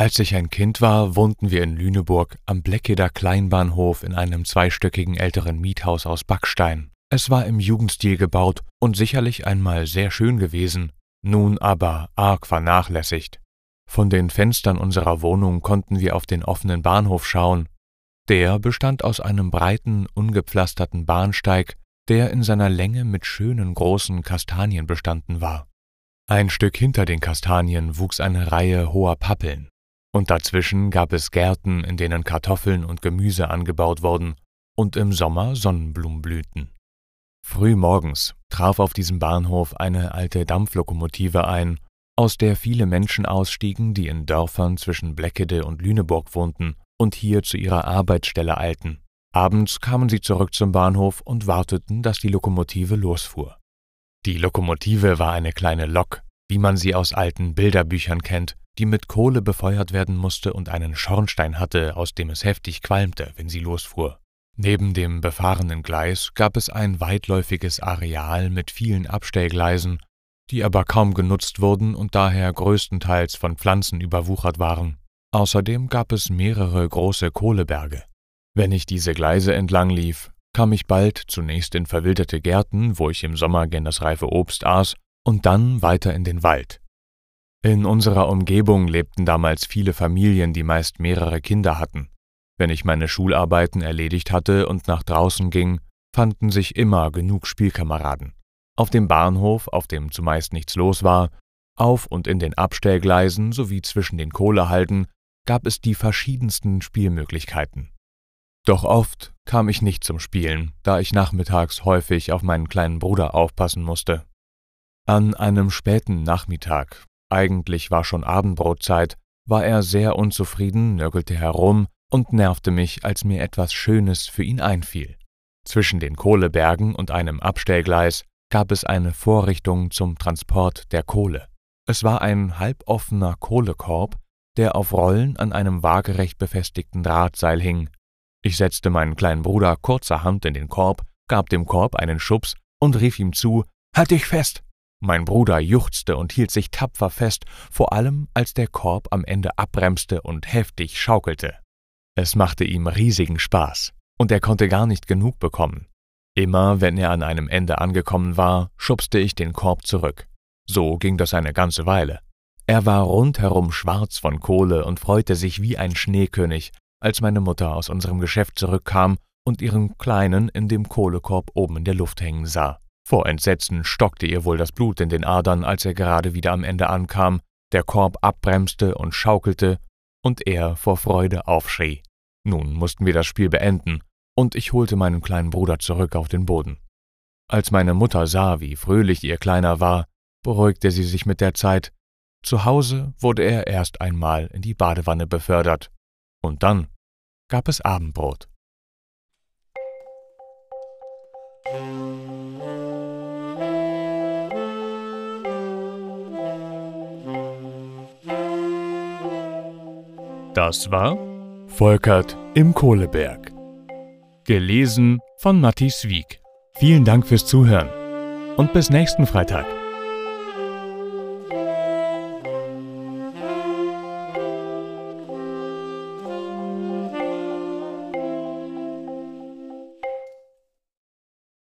Als ich ein Kind war, wohnten wir in Lüneburg am Bleckeder Kleinbahnhof in einem zweistöckigen älteren Miethaus aus Backstein. Es war im Jugendstil gebaut und sicherlich einmal sehr schön gewesen, nun aber arg vernachlässigt. Von den Fenstern unserer Wohnung konnten wir auf den offenen Bahnhof schauen. Der bestand aus einem breiten, ungepflasterten Bahnsteig, der in seiner Länge mit schönen großen Kastanien bestanden war. Ein Stück hinter den Kastanien wuchs eine Reihe hoher Pappeln und dazwischen gab es Gärten, in denen Kartoffeln und Gemüse angebaut wurden und im Sommer Sonnenblumen blühten. Früh morgens traf auf diesem Bahnhof eine alte Dampflokomotive ein, aus der viele Menschen ausstiegen, die in Dörfern zwischen Bleckede und Lüneburg wohnten und hier zu ihrer Arbeitsstelle eilten. Abends kamen sie zurück zum Bahnhof und warteten, dass die Lokomotive losfuhr. Die Lokomotive war eine kleine Lok, wie man sie aus alten Bilderbüchern kennt, die mit Kohle befeuert werden musste und einen Schornstein hatte, aus dem es heftig qualmte, wenn sie losfuhr. Neben dem befahrenen Gleis gab es ein weitläufiges Areal mit vielen Abstellgleisen, die aber kaum genutzt wurden und daher größtenteils von Pflanzen überwuchert waren. Außerdem gab es mehrere große Kohleberge. Wenn ich diese Gleise entlang lief, kam ich bald zunächst in verwilderte Gärten, wo ich im Sommer gern das reife Obst aß, und dann weiter in den Wald. In unserer Umgebung lebten damals viele Familien, die meist mehrere Kinder hatten. Wenn ich meine Schularbeiten erledigt hatte und nach draußen ging, fanden sich immer genug Spielkameraden. Auf dem Bahnhof, auf dem zumeist nichts los war, auf und in den Abstellgleisen sowie zwischen den Kohlehalden gab es die verschiedensten Spielmöglichkeiten. Doch oft kam ich nicht zum Spielen, da ich nachmittags häufig auf meinen kleinen Bruder aufpassen musste. An einem späten Nachmittag eigentlich war schon Abendbrotzeit, war er sehr unzufrieden, nörgelte herum und nervte mich, als mir etwas Schönes für ihn einfiel. Zwischen den Kohlebergen und einem Abstellgleis gab es eine Vorrichtung zum Transport der Kohle. Es war ein halboffener Kohlekorb, der auf Rollen an einem waagerecht befestigten Drahtseil hing. Ich setzte meinen kleinen Bruder kurzerhand in den Korb, gab dem Korb einen Schubs und rief ihm zu Halt dich fest. Mein Bruder juchzte und hielt sich tapfer fest, vor allem als der Korb am Ende abbremste und heftig schaukelte. Es machte ihm riesigen Spaß, und er konnte gar nicht genug bekommen. Immer wenn er an einem Ende angekommen war, schubste ich den Korb zurück. So ging das eine ganze Weile. Er war rundherum schwarz von Kohle und freute sich wie ein Schneekönig, als meine Mutter aus unserem Geschäft zurückkam und ihren Kleinen in dem Kohlekorb oben in der Luft hängen sah. Vor Entsetzen stockte ihr wohl das Blut in den Adern, als er gerade wieder am Ende ankam, der Korb abbremste und schaukelte und er vor Freude aufschrie. Nun mussten wir das Spiel beenden, und ich holte meinen kleinen Bruder zurück auf den Boden. Als meine Mutter sah, wie fröhlich ihr Kleiner war, beruhigte sie sich mit der Zeit. Zu Hause wurde er erst einmal in die Badewanne befördert, und dann gab es Abendbrot. Das war Volkert im Kohleberg. Gelesen von Matti Wieg. Vielen Dank fürs Zuhören und bis nächsten Freitag.